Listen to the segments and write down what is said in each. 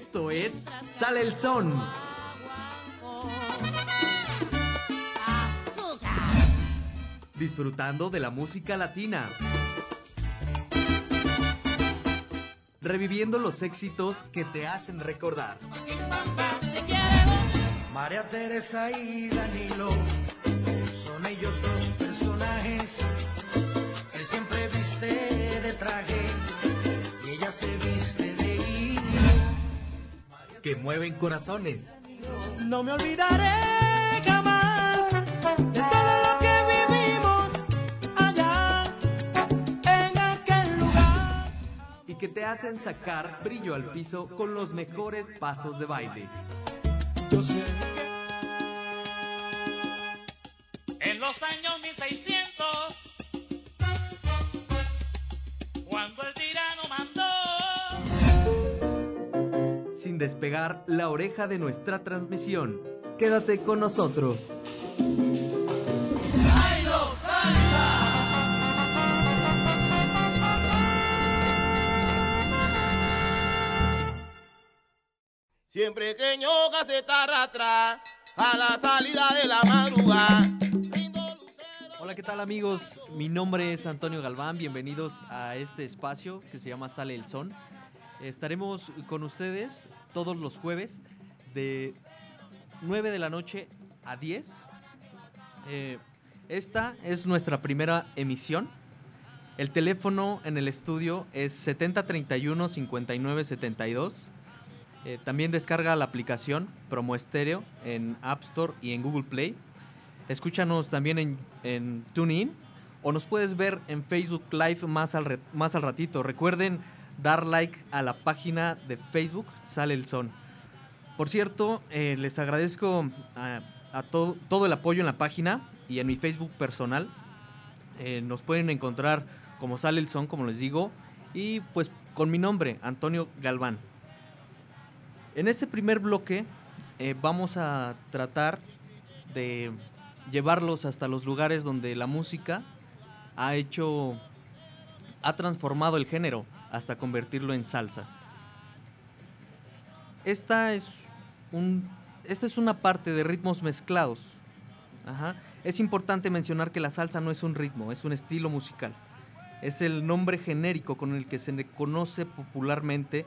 Esto es Sale el Son. Disfrutando de la música latina. Reviviendo los éxitos que te hacen recordar. María Teresa y Danilo mueven corazones. No me olvidaré jamás de todo lo que vivimos allá en aquel lugar. Y que te hacen sacar brillo al piso con los mejores pasos de baile. Yo sé En los años 1600, despegar la oreja de nuestra transmisión. Quédate con nosotros. Siempre que ñoca se a la salida de la madrugada. Hola, ¿qué tal amigos? Mi nombre es Antonio Galván, bienvenidos a este espacio que se llama Sale el Son. Estaremos con ustedes todos los jueves de 9 de la noche a 10. Eh, esta es nuestra primera emisión. El teléfono en el estudio es 7031 5972. Eh, también descarga la aplicación Promo Estéreo en App Store y en Google Play. Escúchanos también en, en TuneIn o nos puedes ver en Facebook Live más al, más al ratito. Recuerden dar like a la página de Facebook Sale el Son. Por cierto, eh, les agradezco a, todo el apoyo en la página y en mi Facebook personal. Eh, nos pueden encontrar como Sale el Son, como les digo, y pues con mi nombre, Antonio Galván. En este primer bloque eh, vamos a tratar de llevarlos hasta los lugares donde la música ha hecho, ha transformado el género hasta convertirlo en salsa. Esta es, una parte de ritmos mezclados. Es importante mencionar que la salsa no es un ritmo, es un estilo musical. Es el nombre genérico con el que se conoce popularmente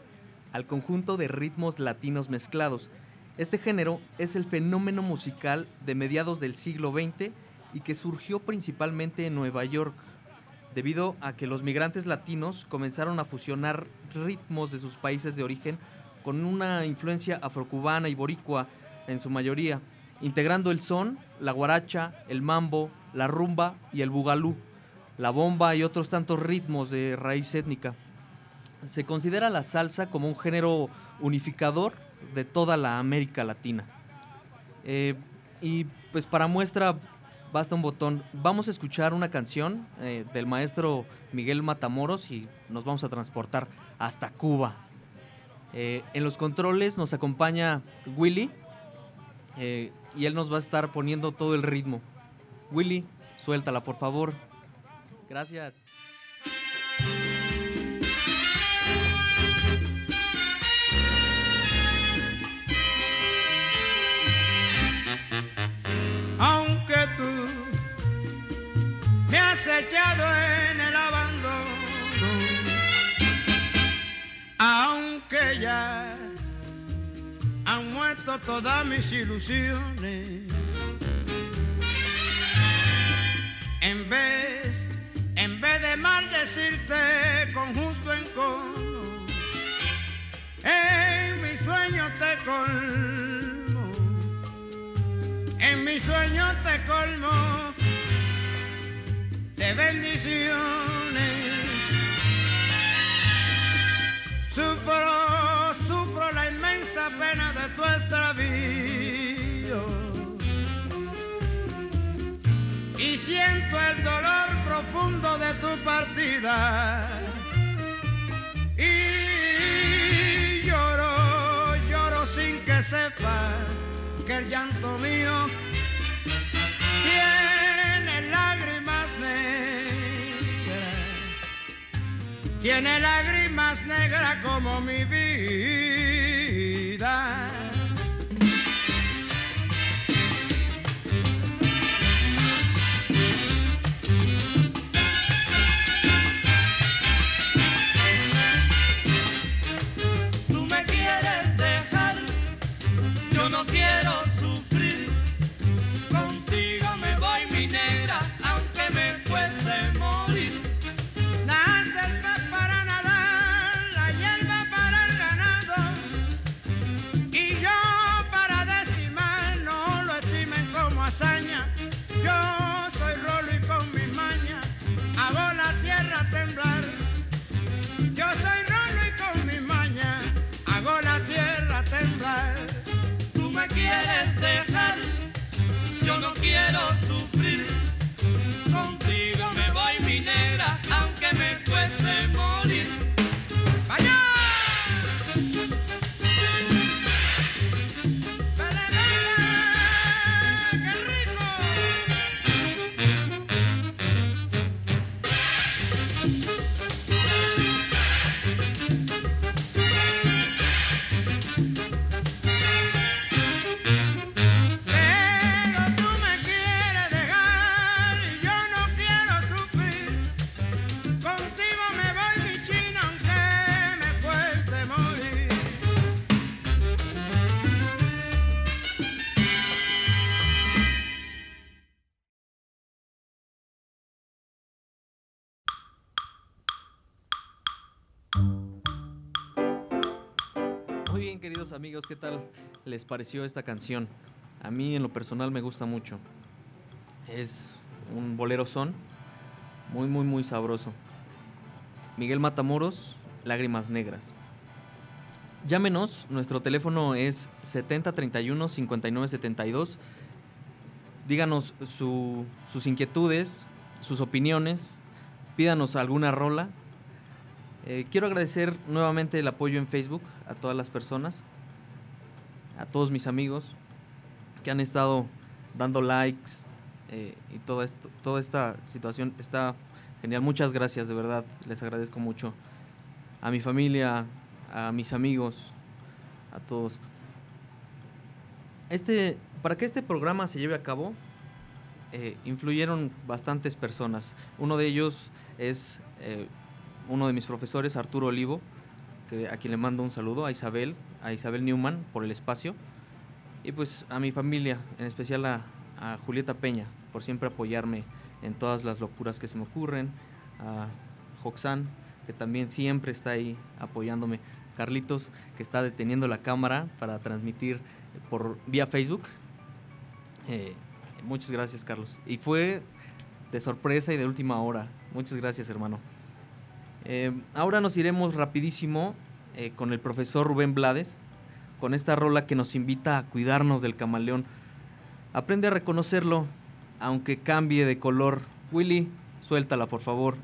al conjunto de ritmos latinos mezclados. Este género es el fenómeno musical de mediados del siglo XX y que surgió principalmente en Nueva York, debido a que los migrantes latinos comenzaron a fusionar ritmos de sus países de origen con una influencia afrocubana y boricua en su mayoría, integrando el son, la guaracha, el mambo, la rumba y el bugalú, la bomba y otros tantos ritmos de raíz étnica. Se considera la salsa como un género unificador de toda la América Latina. Eh, y pues para muestra basta un botón. Vamos a escuchar una canción eh, del maestro Miguel Matamoros y nos vamos a transportar hasta Cuba. Eh, en los controles nos acompaña Willy eh, y él nos va a estar poniendo todo el ritmo. Willy, suéltala por favor. Gracias. Ya han muerto todas mis ilusiones, en vez, en vez de maldecirte con justo encono, en mi sueño te colmo en mi sueño te colmo de bendiciones. Sufro, profundo de tu partida. Y lloro, lloro sin que sepa que el llanto mío tiene lágrimas negras, tiene lágrimas negras como mi vida. Amigos, ¿qué tal les pareció esta canción? A mí en lo personal me gusta mucho. Es un bolero son, muy, muy, muy sabroso. Miguel Matamoros, Lágrimas Negras. Llámenos, nuestro teléfono es 7031-5972. Díganos su- sus inquietudes, sus opiniones, pídanos alguna rola. Eh, quiero agradecer nuevamente el apoyo en Facebook a todas las personas, a todos mis amigos que han estado dando likes eh, y toda, toda esta situación está genial. Muchas gracias, de verdad, les agradezco mucho. A mi familia, a mis amigos, a todos. Este, para que este programa se lleve a cabo, eh, influyeron bastantes personas. Uno de ellos es eh, uno de mis profesores, Arturo Olivo, a quien le mando un saludo, a Isabel, a Isabel Newman por el espacio, y pues a mi familia, en especial a, a Julieta Peña, por siempre apoyarme en todas las locuras que se me ocurren, a Joxan, que también siempre está ahí apoyándome, Carlitos, que está deteniendo la cámara para transmitir por vía Facebook. Eh, muchas gracias, Carlos. Y fue de sorpresa y de última hora. Muchas gracias, hermano. Eh, ahora nos iremos rapidísimo eh, con el profesor Rubén Blades, con esta rola que nos invita a cuidarnos del camaleón. Aprende a reconocerlo, aunque cambie de color. Willy, suéltala, por favor.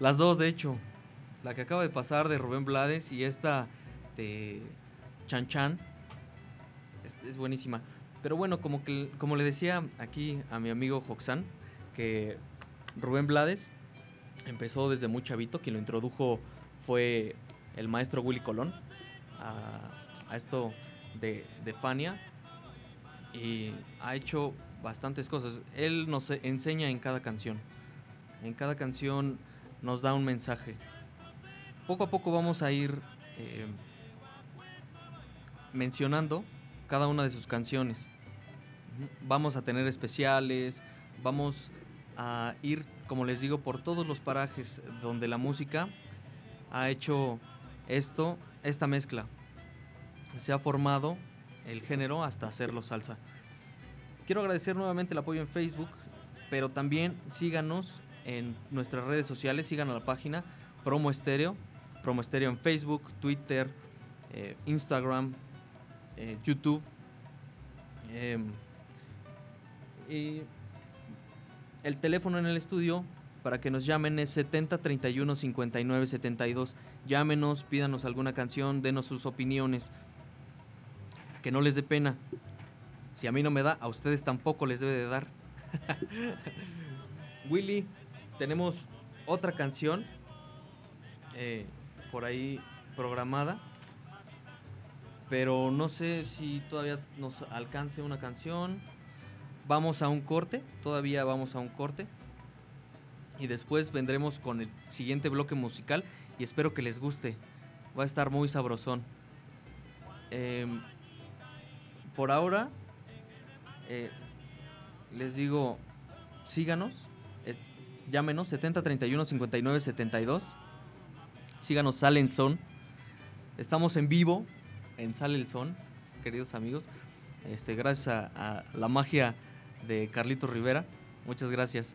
Las dos, de hecho. La que acaba de pasar de Rubén Blades y esta de Chan Chan. Es, buenísima. Pero bueno, como, que, como le decía aquí a mi amigo Joxan, que Rubén Blades empezó desde muy chavito. Quien lo introdujo fue el maestro Willy Colón a, a esto de, de Fania. Y ha hecho bastantes cosas. Él nos enseña en cada canción. En cada canción nos da un mensaje. Poco a poco vamos a ir eh, mencionando cada una de sus canciones. Vamos a tener especiales, vamos a ir, como les digo, por todos los parajes donde la música ha hecho esto, esta mezcla. Se ha formado el género hasta hacerlo salsa. Quiero agradecer nuevamente el apoyo en Facebook, pero también síganos en nuestras redes sociales, sigan a la página Promo Estéreo, Promo Estéreo en Facebook, Twitter, eh, Instagram, eh, YouTube. em, y el teléfono en el estudio para que nos llamen es 70 31 59 72. Llámenos, pídanos alguna canción, denos sus opiniones. Que no les dé pena. Si a mí no me da, a ustedes tampoco les debe de dar. Willy, tenemos otra canción eh, por ahí programada. Pero no sé si todavía nos alcance una canción. Vamos a un corte, todavía vamos a un corte. Y después vendremos con el siguiente bloque musical y espero que les guste. Va a estar muy sabrosón. Em, por ahora, eh, les digo, síganos, llámenos 70 31 59 72. Síganos Sale en Son. Estamos en vivo en Sale el Son, queridos amigos. Este, gracias a, a la magia de Carlito Rivera. Muchas gracias.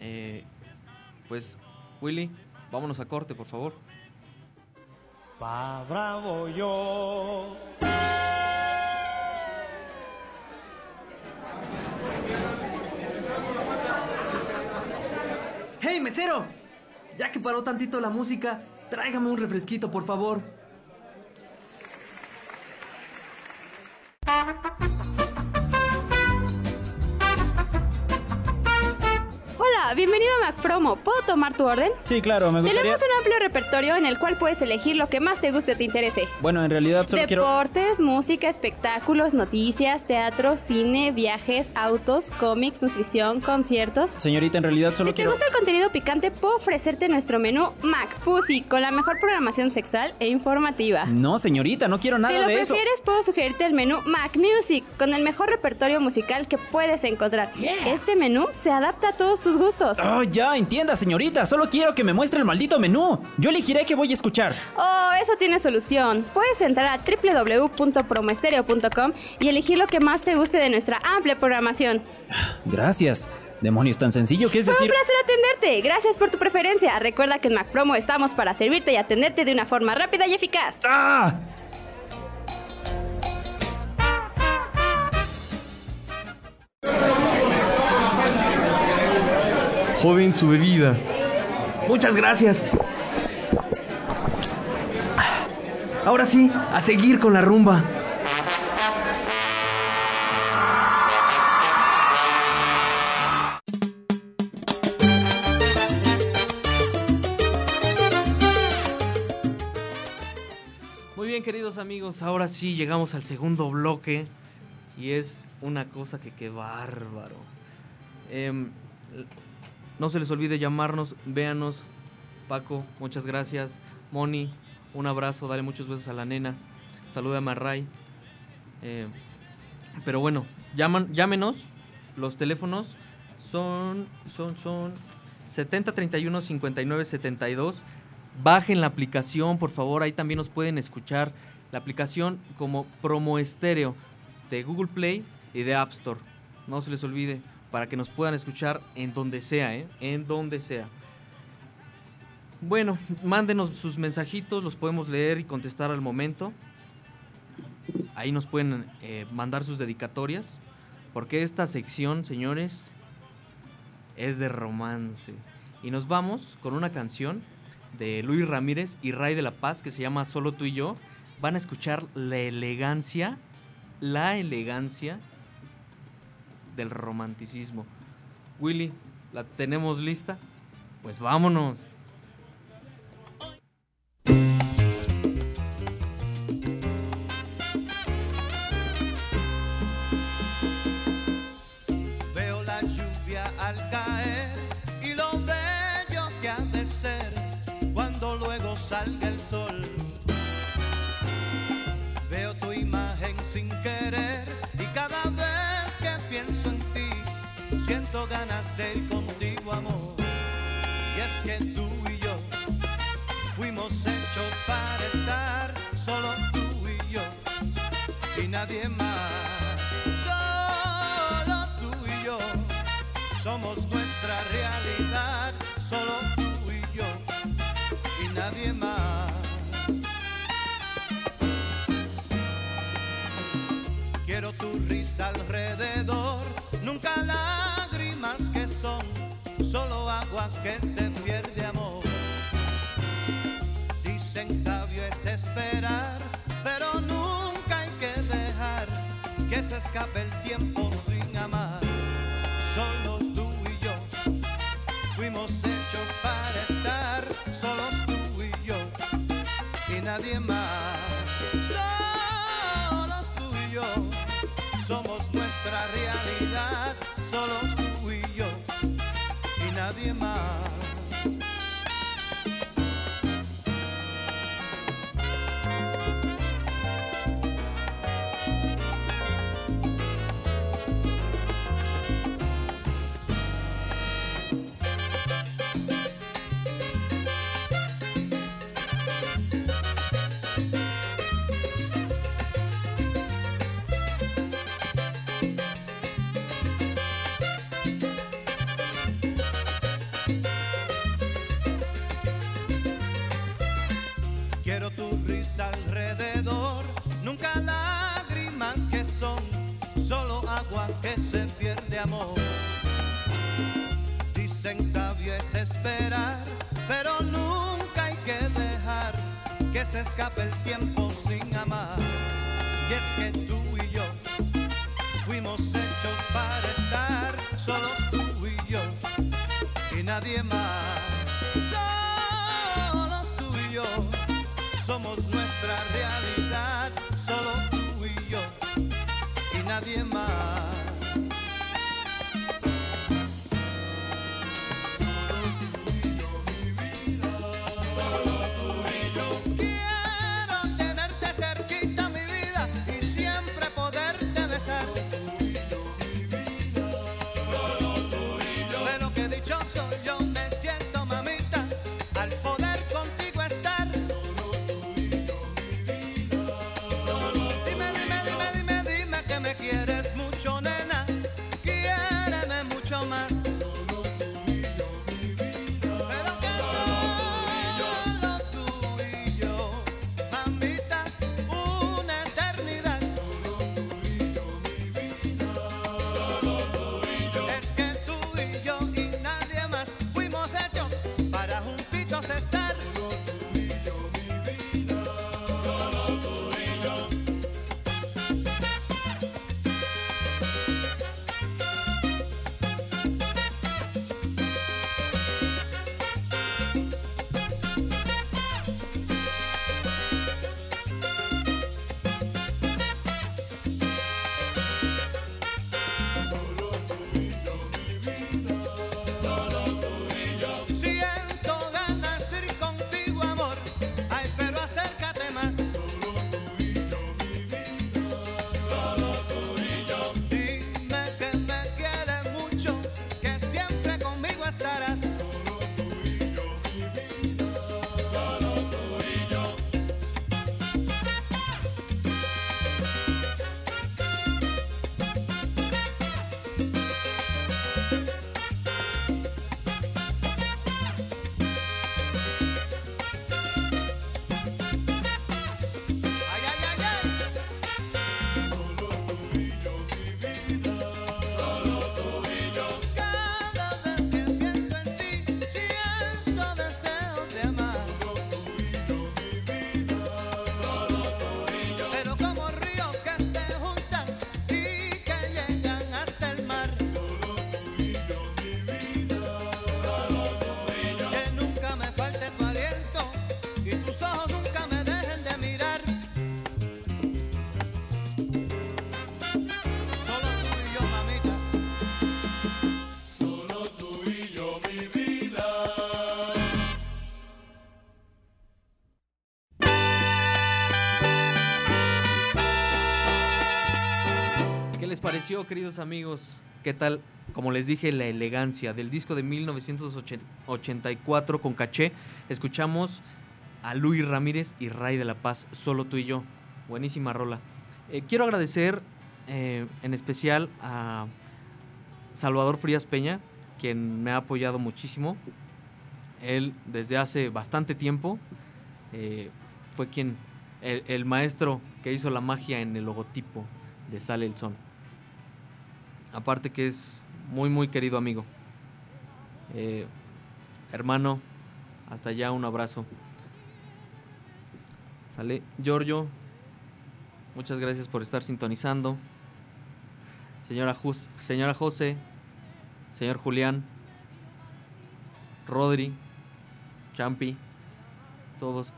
Eh, pues, Willy, vámonos a corte, por favor. Pa' bravo yo. ¡Hey, mesero! Ya que paró tantito la música, tráigame un refresquito, por favor. Bienvenido a Mac Promo. ¿Puedo tomar tu orden? Sí, claro, me gustaría... Tenemos un amplio repertorio en el cual puedes elegir lo que más te guste o te interese. Bueno, en realidad solo quiero... Deportes, música, espectáculos, noticias, teatro, cine, viajes, autos, cómics, nutrición, conciertos. Señorita, en realidad solo Si te quiero... gusta el contenido picante, puedo ofrecerte nuestro menú Mac Pussy con la mejor programación sexual e informativa. No, señorita, no quiero Si nada lo de eso. prefieres, puedo sugerirte el menú Mac Music con el mejor repertorio musical que puedes encontrar. Este menú se adapta a todos tus gustos. Oh, ya, entienda, señorita. Solo quiero que me muestre el maldito menú. Yo elegiré qué voy a escuchar. Oh, eso tiene solución. Puedes entrar a www.promoestereo.com y elegir lo que más te guste de nuestra amplia programación. Gracias. Demonios, tan sencillo que es Fue un placer atenderte. Gracias por tu preferencia. Recuerda que en Mac Promo estamos para servirte y atenderte de una forma rápida y eficaz. ¡Ah! Joven, su bebida. Muchas gracias. Ahora sí, a seguir con la rumba. Muy bien, queridos amigos, ahora sí llegamos al segundo bloque y es una cosa que qué bárbaro. Em, no se les olvide llamarnos, véanos. Paco, muchas gracias. Moni, un abrazo, dale muchos besos a la nena. Saluda a Marray. Eh, pero bueno, llaman, llámenos los teléfonos Son, son, son 70 31 59 72. Bajen la aplicación, por favor. Ahí también nos pueden escuchar la aplicación como Promo Estéreo de Google Play y de App Store. No se les olvide para que nos puedan escuchar en donde sea, ¿eh? En donde sea. Bueno, mándenos sus mensajitos, los podemos leer y contestar al momento. Ahí nos pueden eh, mandar sus dedicatorias. Porque esta sección, señores, es de romance. Y nos vamos con una canción de Luis Ramírez y Ray de la Paz que se llama Solo tú y yo. Van a escuchar la elegancia, la elegancia del romanticismo. Willy, ¿la tenemos lista? Pues vámonos. Siento ganas de ir contigo, amor. Y es que tú y yo fuimos hechos para estar solo tú y yo y nadie más. Solo tú y yo somos nuestra realidad, solo tú y yo y nadie más. Quiero tu risa alrededor, nunca que son, solo agua que se pierde amor. Dicen sabio es esperar, pero nunca hay que dejar que se escape el tiempo sin amar. Solo tú y yo fuimos hechos para estar, solos tú y yo y nadie más. Que se pierde amor. Dicen sabio es esperar, pero nunca hay que dejar que se escape el tiempo sin amar. Y es que tú y yo fuimos hechos para estar, solos tú y yo y nadie más. Queridos amigos? ¿Qué tal? Como les dije, la elegancia del disco de 1984 con caché. Escuchamos a Luis Ramírez y Ray de la Paz, solo tú y yo. Buenísima rola. Eh, quiero agradecer eh, en especial a Salvador Frías Peña, quien me ha apoyado muchísimo. Él desde hace bastante tiempo eh, fue quien, el, el maestro que hizo la magia en el logotipo de Sale el Son. Aparte que es muy, muy querido amigo. Eh, hermano, hasta allá un abrazo. Sale, Giorgio, muchas gracias por estar sintonizando. Señora, señora José, señor Julián, Rodri, Champi, todos.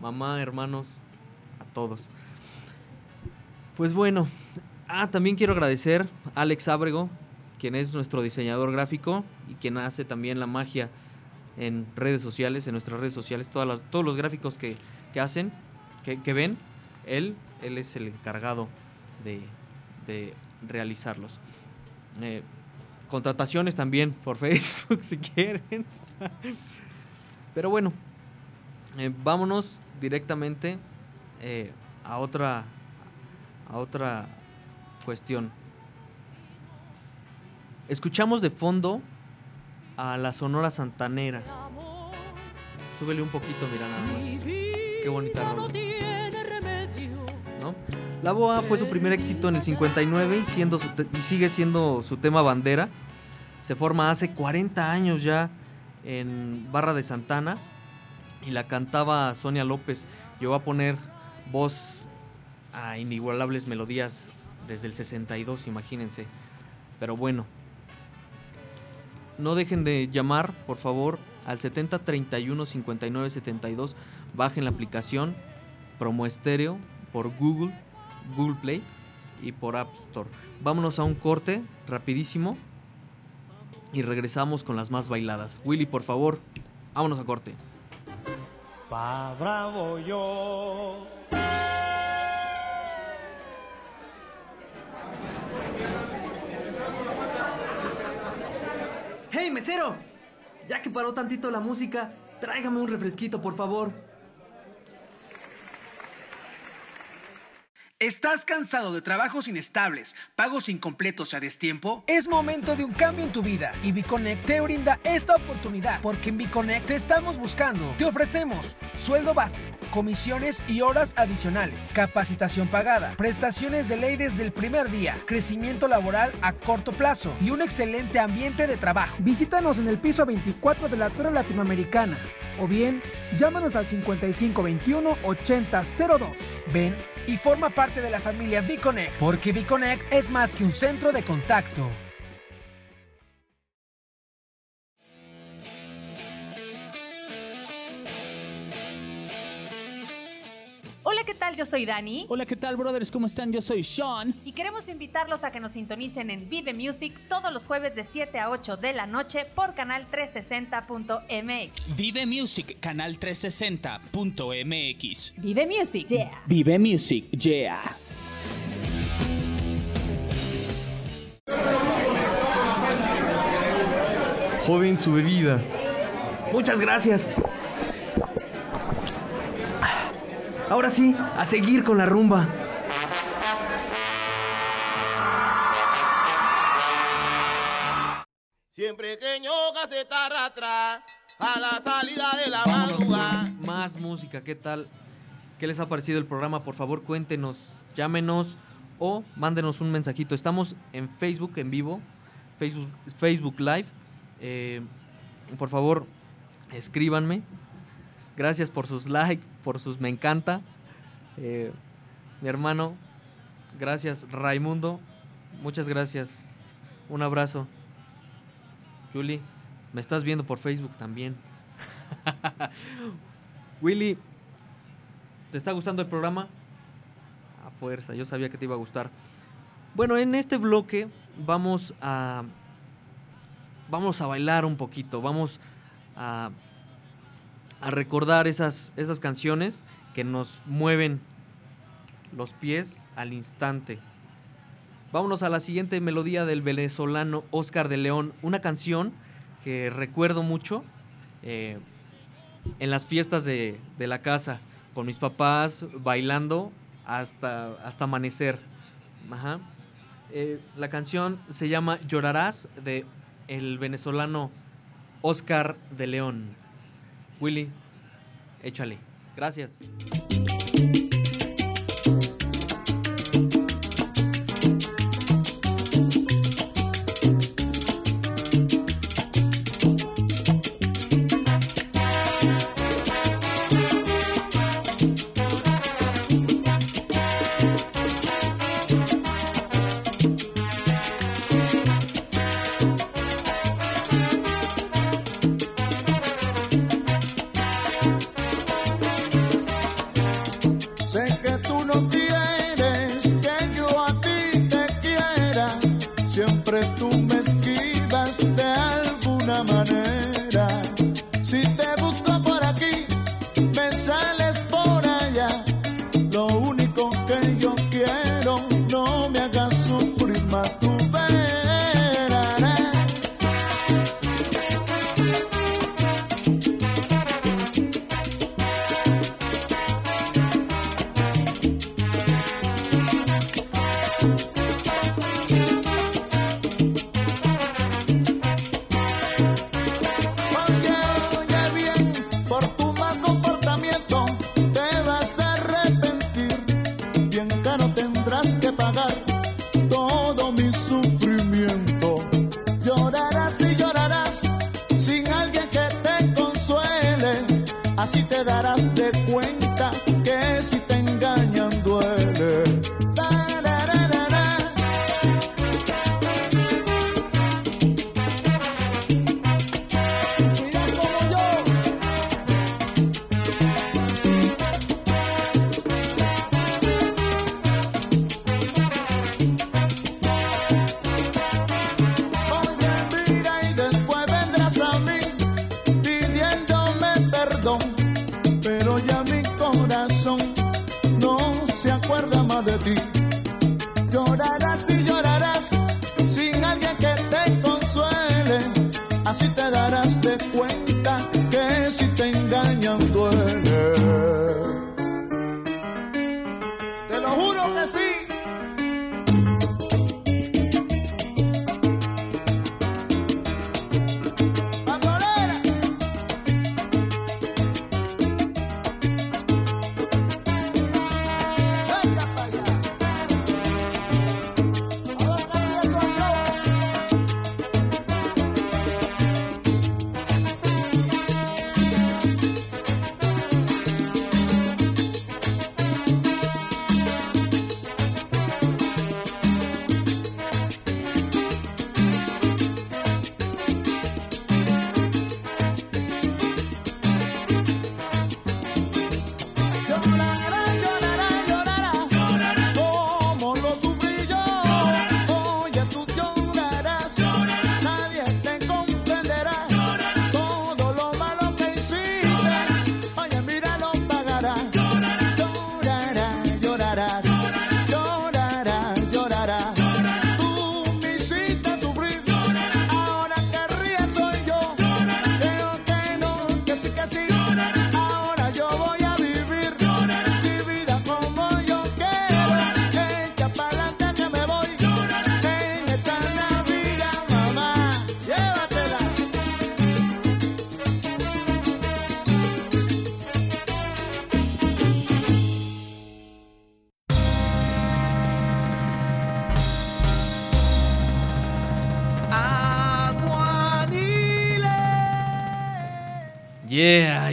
Mamá, hermanos, a todos. Pues bueno, ah, también quiero agradecer a Alex Ábrego, quien es nuestro diseñador gráfico y quien hace también la magia en redes sociales, en nuestras redes sociales, todas todos los gráficos que, que hacen, que, que ven, él, él es el encargado de, de realizarlos. Eh, contrataciones también por Facebook si quieren. Pero bueno, eh, vámonos directamente eh, a otra a otra cuestión. Escuchamos de fondo a la Sonora Santanera. Súbele un poquito, mira nada más. Qué bonita rola. ¿no? La Boa fue su primer éxito en el 59 y, siendo su y sigue siendo su tema bandera. Se forma hace 40 años ya en Barra de Santana y la cantaba Sonia López. Llegó a poner voz a inigualables melodías desde el 62, imagínense. Pero bueno, no dejen de llamar, por favor, al 70 31 59 72. Bajen la aplicación Promo Estéreo por Google, Google Play y por App Store. Vámonos a un corte rapidísimo y regresamos con las más bailadas. Willy, por favor, vámonos a corte. Pa' bravo yo. Mesero! Ya que paró tantito la música, tráigame un refresquito, por favor. ¿Estás cansado de trabajos inestables, pagos incompletos a destiempo? Es momento de un cambio en tu vida y Biconnect te brinda esta oportunidad porque en Biconnect te estamos buscando. Te ofrecemos sueldo base, comisiones y horas adicionales, capacitación pagada, prestaciones de ley desde el primer día, crecimiento laboral a corto plazo y un excelente ambiente de trabajo. Visítanos en el piso 24 de la Torre Latinoamericana o bien llámanos al 5521 8002. Ven y forma parte de la familia Biconnect, porque Biconnect es más que un centro de contacto. Hola, ¿qué tal? Yo soy Dani. Hola, ¿qué tal, brothers? ¿Cómo están? Yo soy Sean. Y queremos invitarlos a que nos sintonicen en Vive Music todos los jueves de 7 a 8 de la noche por canal 360.mx. Vive Music, canal 360.mx. Vive Music, yeah. Vive Music, yeah. Joven, su bebida. Muchas gracias. Ahora sí, a seguir con la rumba. Siempre que ñoca se está arrastra a la salida de la madrugada. más música. ¿Qué tal? ¿Qué les ha parecido el programa? Por favor, cuéntenos, llámenos o mándenos un mensajito. Estamos en Facebook en vivo, Facebook, Facebook Live. Eh, por favor, escríbanme. Gracias por sus likes, por sus me encanta. Eh, mi hermano, gracias. Raimundo, muchas gracias. Un abrazo. Julie, me estás viendo por Facebook también. Willy, ¿te está gustando el programa? A fuerza, yo sabía que te iba a gustar. Bueno, en este bloque vamos a vamos a bailar un poquito, vamos a, a recordar esas, esas canciones que nos mueven los pies al instante. Vámonos a la siguiente melodía del venezolano Oscar de León, una canción que recuerdo mucho eh, en las fiestas de, de la casa, con mis papás bailando hasta, hasta amanecer. Eh, la canción se llama Llorarás de el venezolano Oscar de León. Willy, échale. Gracias.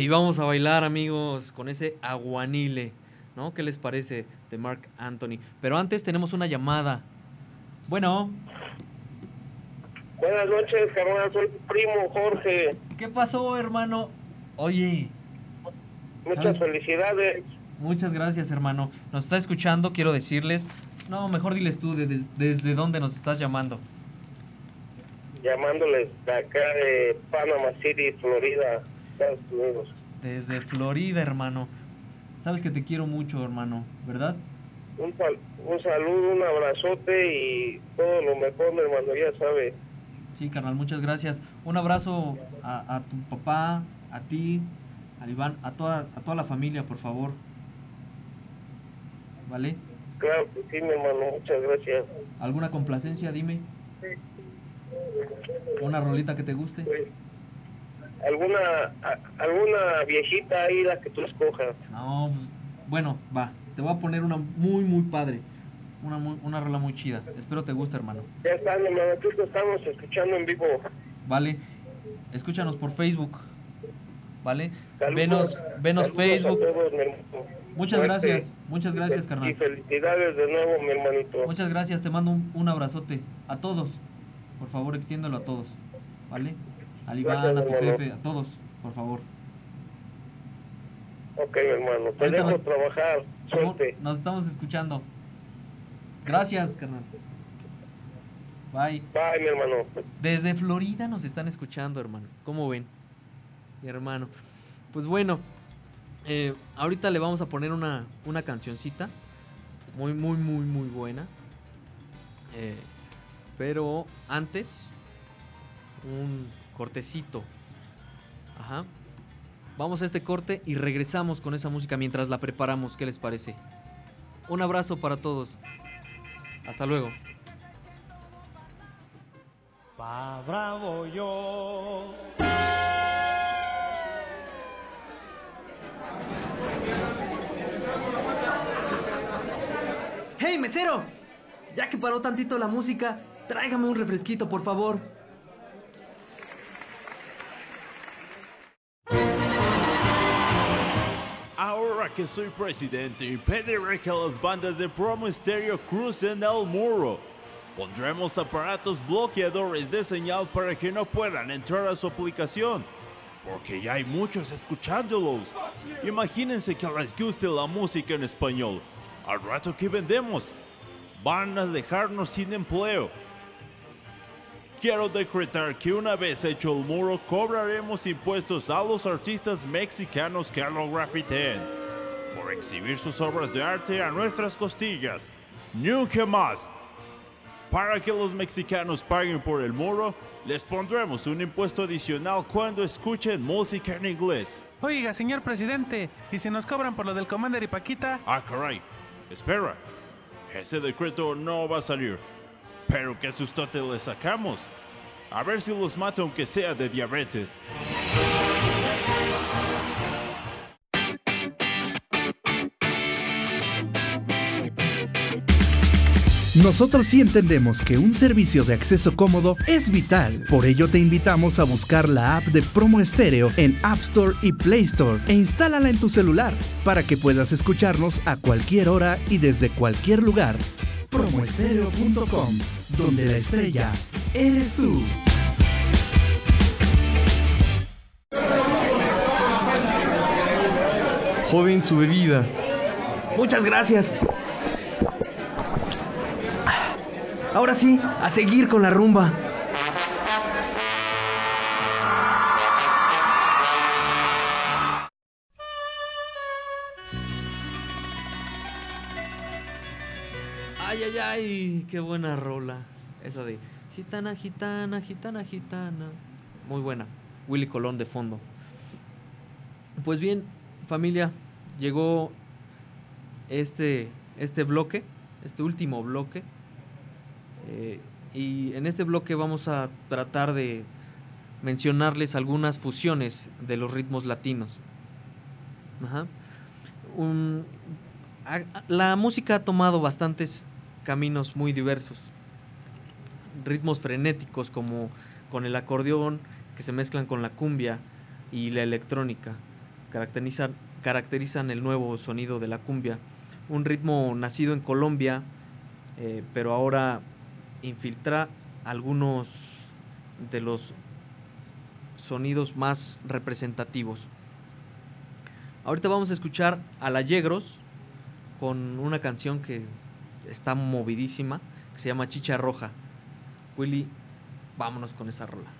Y vamos a bailar, amigos, con ese aguanile, ¿no? ¿Qué les parece de Mark Anthony? Pero antes tenemos una llamada. Bueno, Buenas noches, carnal. Soy tu primo Jorge. ¿qué pasó, hermano? Oye, Muchas ¿Sabes? felicidades. muchas gracias, hermano. Nos está escuchando, quiero decirles. No, mejor diles tú de- de- desde dónde nos estás llamando. Llamándoles de acá de Panama City, Florida, Estados Unidos. Desde Florida, hermano. Sabes que te quiero mucho, hermano, ¿verdad? Un, sal- un saludo, un abrazote y todo lo mejor, mi hermano, ya sabe. Sí, carnal, muchas gracias. Un abrazo a, a tu papá, a ti, al Iván, a toda, a toda la familia, por favor. ¿Vale? Claro que sí, mi hermano, muchas gracias. ¿Alguna complacencia? Dime. ¿Una rolita que te guste? ¿Alguna, a- alguna viejita ahí, la que tú escojas? No, pues, bueno, va. Te voy a poner una muy, muy padre. Una, muy- una rola muy chida. Espero te guste, hermano. Ya está, hermano, aquí te estamos escuchando en vivo. ¿Vale? Escúchanos por Facebook. ¿Vale? Saludos, Venos, venos Facebook. todos. Muchas gracias. Muchas gracias, y carnal. felicidades de nuevo, mi hermanito. Muchas gracias, te mando un, un abrazote a todos. Por favor, extiéndelo a todos, ¿vale? Al Iván, Gracias, a tu hermano. jefe, a todos, por favor. Ok, mi hermano, te Ahorita dejo trabajar. Suerte. Nos estamos escuchando. Gracias, carnal. Bye. Bye, mi hermano. Desde Florida nos están escuchando, hermano. ¿Cómo ven? Mi hermano. Pues bueno, eh, ahorita le vamos a poner una, una cancioncita. Muy, muy, muy, muy buena. Eh, pero antes, un cortecito. Ajá. Vamos a este corte y regresamos con esa música mientras la preparamos. ¿Qué les parece? Un abrazo para todos. Hasta luego. Pa bravo yo. ¡Hey, mesero! Ya que paró tantito la música, tráigame un refresquito, por favor. Que soy presidente, impediré que las bandas de promo estéreo crucen el muro. Pondremos aparatos bloqueadores de señal para que no puedan entrar a su aplicación. Porque ya hay muchos escuchándolos. Imagínense que les guste la música en español. Al rato que vendemos, van a dejarnos sin empleo. Quiero decretar que una vez hecho el muro, cobraremos impuestos a los artistas mexicanos que lo grafiteen por exhibir sus obras de arte a nuestras costillas. Nunca más. Para que los mexicanos paguen por el muro, les pondremos un impuesto adicional cuando escuchen música en inglés. Oiga, señor presidente, ¿y si nos cobran por lo del Commander y Paquita? Ah, caray. Espera. Ese decreto no va a salir. Pero qué sustote le sacamos. A ver si los mata aunque sea de diabetes. Nosotros sí entendemos que un servicio de acceso cómodo es vital. Por ello te invitamos a buscar la app de Promo Estéreo en App Store y Play Store e instálala en tu celular para que puedas escucharnos a cualquier hora y desde cualquier lugar. Promoestereo.com, donde la estrella eres tú. Joven, su bebida. Muchas gracias. Ahora sí, a seguir con la rumba. Ay, ay, ay, qué buena rola. Esa de gitana, gitana, gitana, gitana. Muy buena. Willy Colón de fondo. Pues bien, familia, llegó este, este bloque, este último bloque. Eh, y en este bloque vamos a tratar de mencionarles algunas fusiones de los ritmos latinos. La música ha tomado bastantes caminos muy diversos. Ritmos frenéticos como con el acordeón que se mezclan con la cumbia, y la electrónica caracterizan, caracterizan el nuevo sonido de la cumbia. Un ritmo nacido en Colombia, eh, pero ahora infiltra algunos de los sonidos más representativos. Ahorita vamos a escuchar a la Yegros con una canción que está movidísima, que se llama Chicha Roja. Willy, vámonos con esa rola.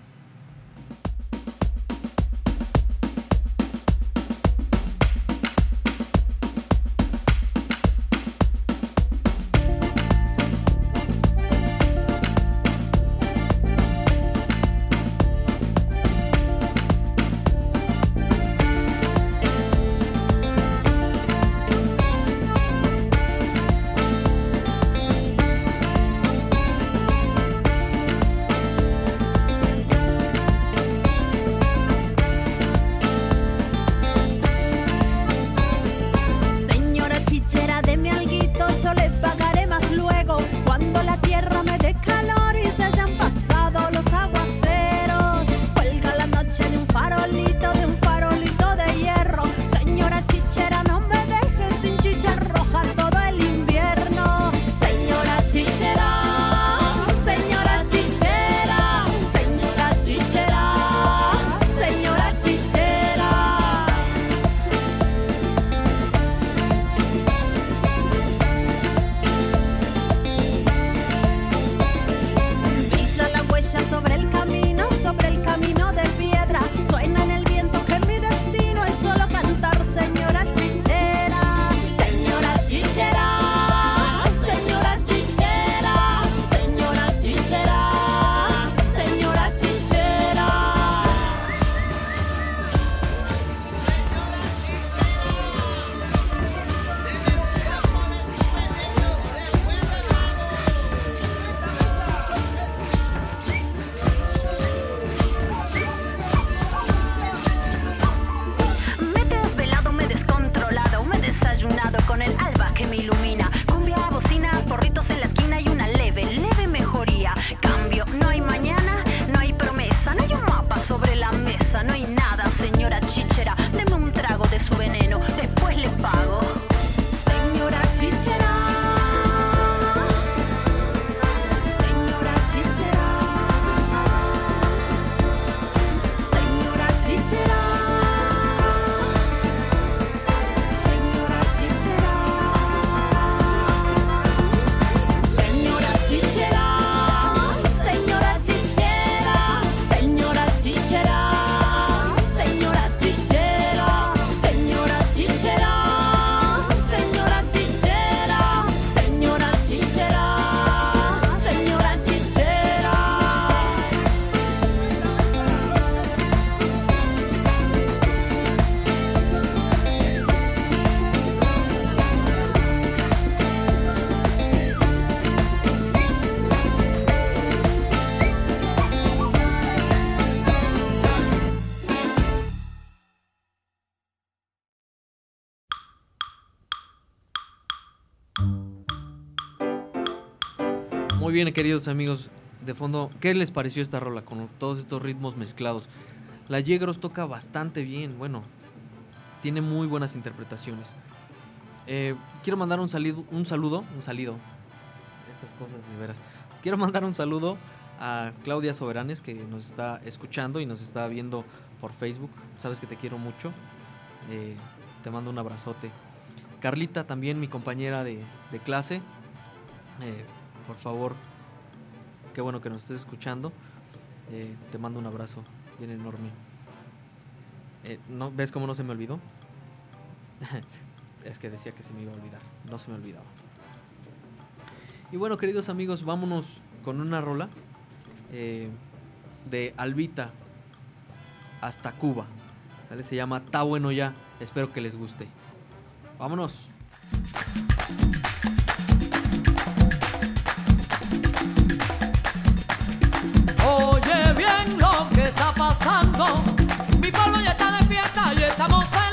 Bien, queridos amigos de fondo, ¿qué les pareció esta rola con todos estos ritmos mezclados? La Yegros toca bastante bien, bueno, tiene muy buenas interpretaciones. Eh, quiero mandar un, salido, un saludo, un salido, estas cosas de veras. Quiero mandar un saludo a Claudia Soberanes que nos está escuchando y nos está viendo por Facebook. Sabes que te quiero mucho. Eh, te mando un abrazote. Carlita también, mi compañera de, clase. Eh, por favor, qué bueno que nos estés escuchando. Eh, te mando un abrazo bien enorme. Eh, ¿no, ¿Ves cómo no se me olvidó? es que decía que se me iba a olvidar. No se me olvidaba. Y bueno, queridos amigos, vámonos con una rola eh, de Albita hasta Cuba. Se llama Ta bueno ya. Espero que les guste. Vámonos. Lo que está pasando. Mi pueblo ya está de fiesta y estamos celebrando.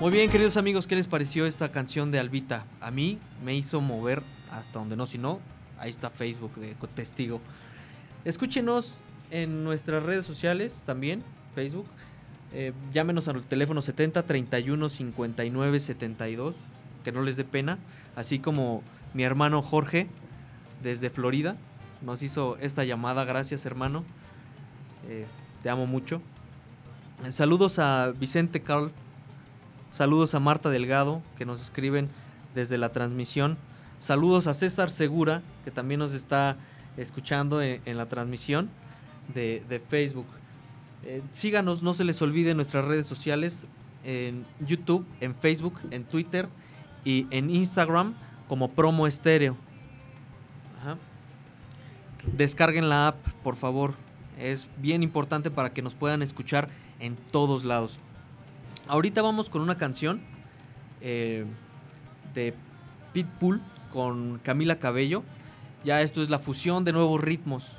Muy bien, queridos amigos, ¿qué les pareció esta canción de Albita? A mí me hizo mover hasta donde no, si no, ahí está Facebook de testigo. Escúchenos en nuestras redes sociales también, Facebook. Eh, llámenos al teléfono 70 31 59 72, que no les dé pena. Así como mi hermano Jorge, desde Florida, nos hizo esta llamada. Gracias, hermano. Eh, te amo mucho. Saludos a Vicente Carl. Saludos a Marta Delgado, que nos escriben desde la transmisión. Saludos a César Segura, que también nos está escuchando en, la transmisión de, Facebook. Eh, síganos, no se les olvide nuestras redes sociales en YouTube, en Facebook, en Twitter y en Instagram como Promo Estéreo. Descarguen la app, por favor. Es bien importante para que nos puedan escuchar en todos lados. Ahorita vamos con una canción eh, de Pitbull con Camila Cabello. Ya esto es la fusión de nuevos ritmos.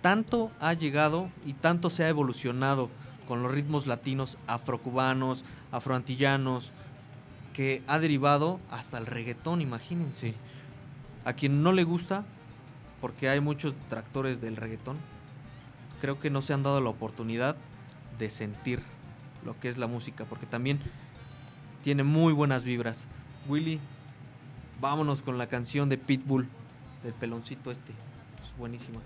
Tanto ha llegado y tanto se ha evolucionado con los ritmos latinos, afrocubanos, afroantillanos, que ha derivado hasta el reggaetón, imagínense. A quien no le gusta, porque hay muchos detractores del reggaetón, creo que no se han dado la oportunidad de sentir lo que es la música, porque también tiene muy buenas vibras. Willy, vámonos con la canción de Pitbull, del peloncito este. Es buenísima.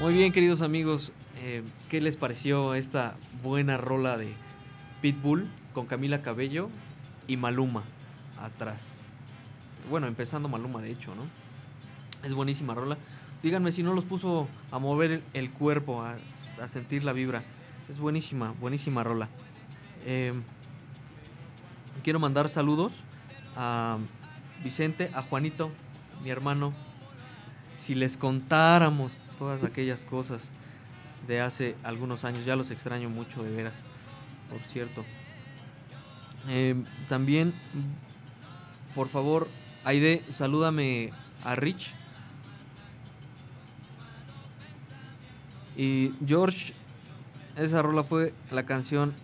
Muy bien, queridos amigos, eh, ¿qué les pareció esta buena rola de Pitbull con Camila Cabello y Maluma atrás? Bueno, empezando Maluma, de hecho, ¿no? Es buenísima rola. Díganme si no los puso a mover el, cuerpo, a, a sentir la vibra. Es buenísima, buenísima rola. Eh, quiero mandar saludos a Vicente, a Juanito, mi hermano. Si les contáramos todas aquellas cosas de hace algunos años, ya los extraño mucho de veras, por cierto. Eh, también, por favor, Aide, salúdame a Rich. Y George, esa rola fue la canción,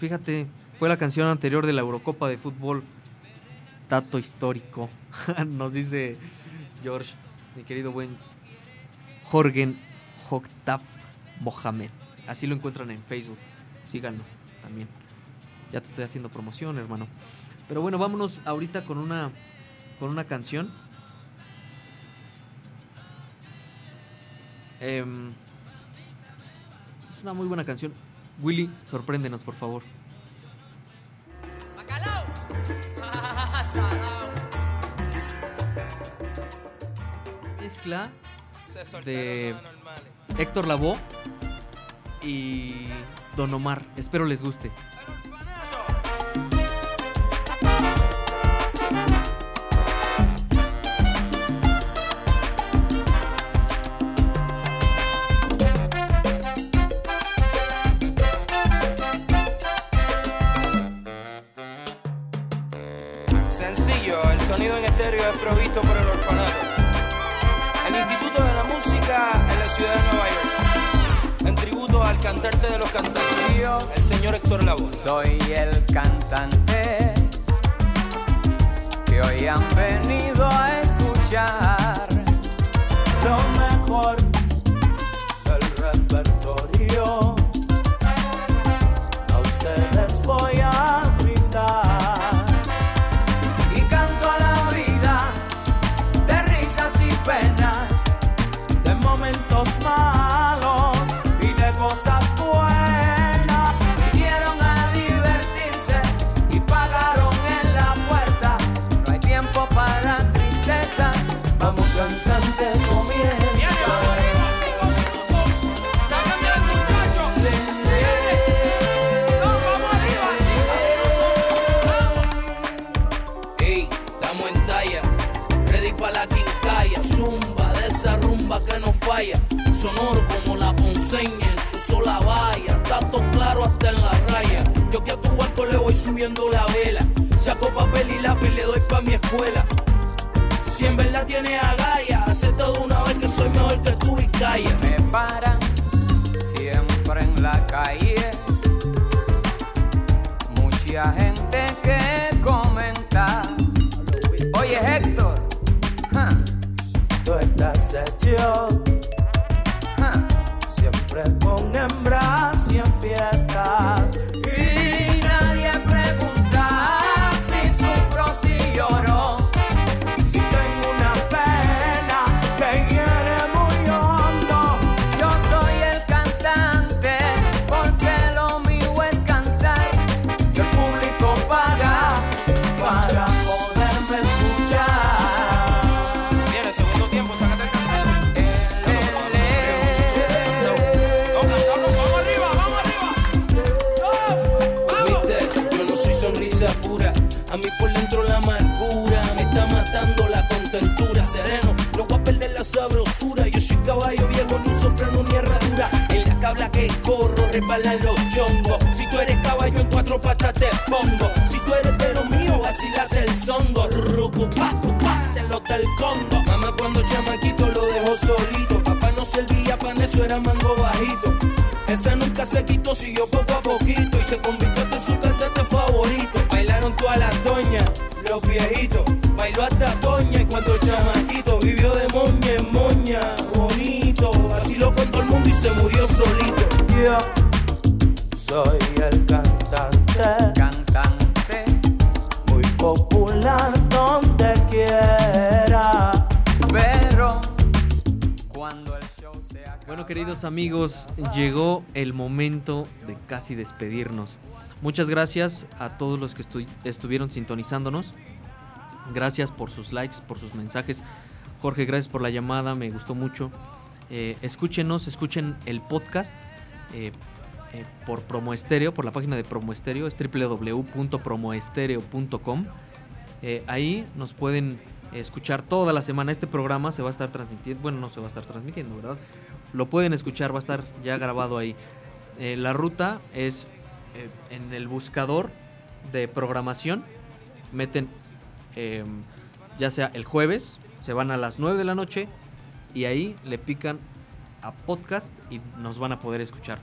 fíjate, fue la canción anterior de la Eurocopa de fútbol. Dato histórico, nos dice George, mi querido buen Jorgen Hoktaf Mohamed. Así lo encuentran en Facebook. Síganlo también. Ya te estoy haciendo promoción, hermano. Pero bueno, vámonos ahorita con una con una canción. Em, es una muy buena canción. Willy, sorpréndenos, por favor. Mezcla de Héctor Lavoe y Don Omar. Espero les guste. Sencillo, el sonido en estéreo es provisto por el orfanato. En la ciudad de Nueva York. En tributo al cantante de los cantantes, el señor Héctor Lavoe. Soy el cantante que hoy han venido a escuchar lo mejor la ponceña en su sola valla, datos claro hasta en la raya, yo que a tu barco le voy subiendo la vela, saco papel y lápiz le doy pa' mi escuela, si en verdad tiene agallas, acepta de una vez que soy mejor que tú y calla. Me paran siempre en la calle. Mucha gente que comenta. Oye, sabrosura. Yo soy caballo viejo, ni freno ni herradura. En la cabla que corro, resbalan los chongos. Si tú eres caballo, en cuatro patas te pongo. Si tú eres de lo mío, vacilate el songo. Rucu, pa, cu, pa, del Congo. Mamá cuando chamaquito lo dejó solito. Papá no servía pan, eso era mango bajito. Esa nunca se quitó, siguió poco a poquito y se convirtió en su cantante favorito. Bailaron todas las doñas, los viejitos. Bailó hasta doña y cuando chamaquito se murió solito. Yo soy el cantante, Cantante, muy popular donde quiera. pero cuando el show se acaba. Bueno, queridos amigos, llegó el momento de casi despedirnos. Muchas gracias a todos los que estu- estuvieron sintonizándonos. Gracias por sus likes, por sus mensajes. Jorge, gracias por la llamada, me gustó mucho. Eh, escúchenos, escuchen el podcast eh, eh, por Promo Estéreo, por la página de Promo Estéreo, es www.promoestereo.com. Ahí nos pueden escuchar toda la semana. Este programa se va a estar transmitiendo, bueno, no se va a estar transmitiendo, ¿verdad? Lo pueden escuchar, va a estar ya grabado ahí. La ruta es en el buscador de programación. Meten ya sea el jueves, se van a las 9 de la noche y ahí le pican a podcast y nos van a poder escuchar.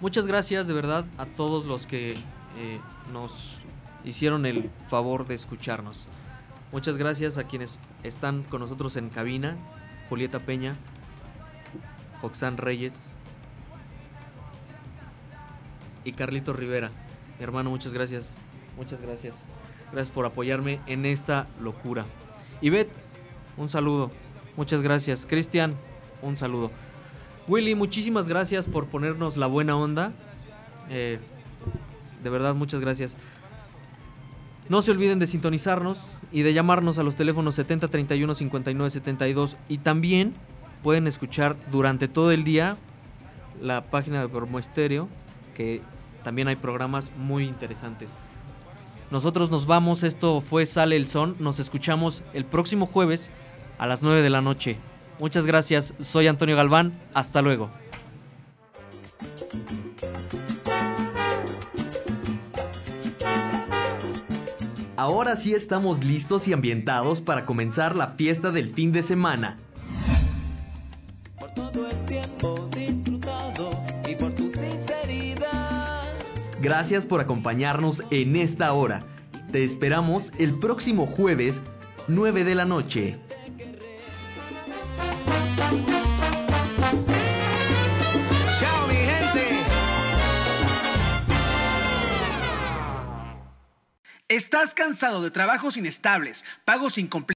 Muchas gracias de verdad a todos los que eh, nos hicieron el favor de escucharnos. Muchas gracias a quienes están con nosotros en cabina. Julieta Peña, Oxán Reyes y Carlito Rivera. Hermano, muchas gracias. Muchas gracias. Gracias por apoyarme en esta locura. Ivette, un saludo. Muchas gracias. Cristian, un saludo. Willy, muchísimas gracias por ponernos la buena onda. Eh, de verdad, muchas gracias. No se olviden de sintonizarnos y de llamarnos a los teléfonos 70 31 59 72 y también pueden escuchar durante todo el día la página de Promo Estéreo que también hay programas muy interesantes. Nosotros nos vamos, esto fue Sale el Son, nos escuchamos el próximo jueves a las 9 de la noche. Muchas gracias, soy Antonio Galván, hasta luego. Ahora sí estamos listos y ambientados para comenzar la fiesta del fin de semana. todo el tiempo disfrutado y por tu sinceridad. Gracias por acompañarnos en esta hora. Te esperamos el próximo jueves, 9 de la noche. ¿Estás cansado de trabajos inestables, pagos incompletos?